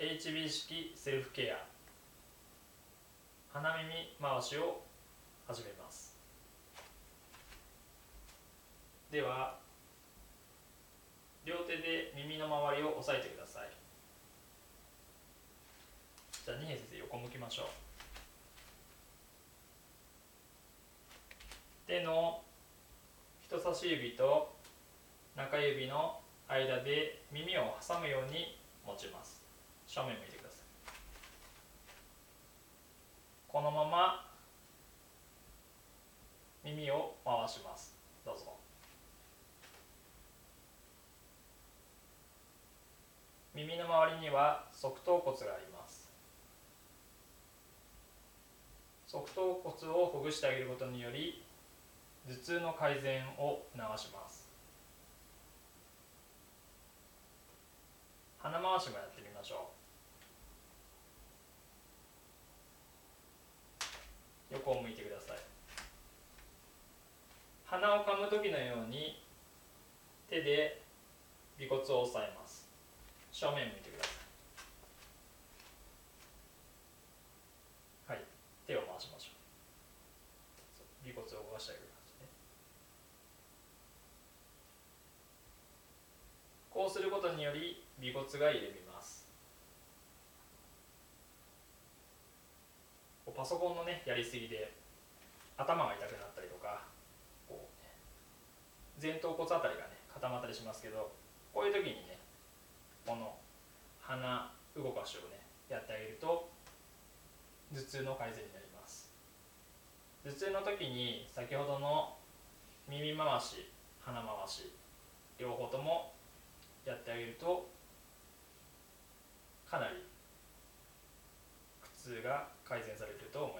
HB 式セルフケア。鼻耳回しを始めます。では両手で耳の周りを押さえてください。じゃあ二平先生横向きましょう。手の人差し指と中指の間で耳を挟むように持ちます。正面向いてください。このまま耳を回します。どうぞ。耳の周りには側頭骨があります。側頭骨をほぐしてあげることにより頭痛の改善を促します。鼻回しもやってみましょう横を向いてください鼻をかむ時のように手で尾骨を押さえます。正面向いてください。はい。手を回しましょう。尾骨を動かしてあげる感じね。こうすることにより尾骨が緩みます。パソコンのねやりすぎで頭が痛くなったりとかこう、ね、前頭骨あたりがね固まったりしますけどこういう時にねこの鼻動かしをねやってあげると頭痛の改善になります。頭痛の時に先ほどの耳回し鼻回し両方ともやってあげるとかなり苦痛が改善されると思います。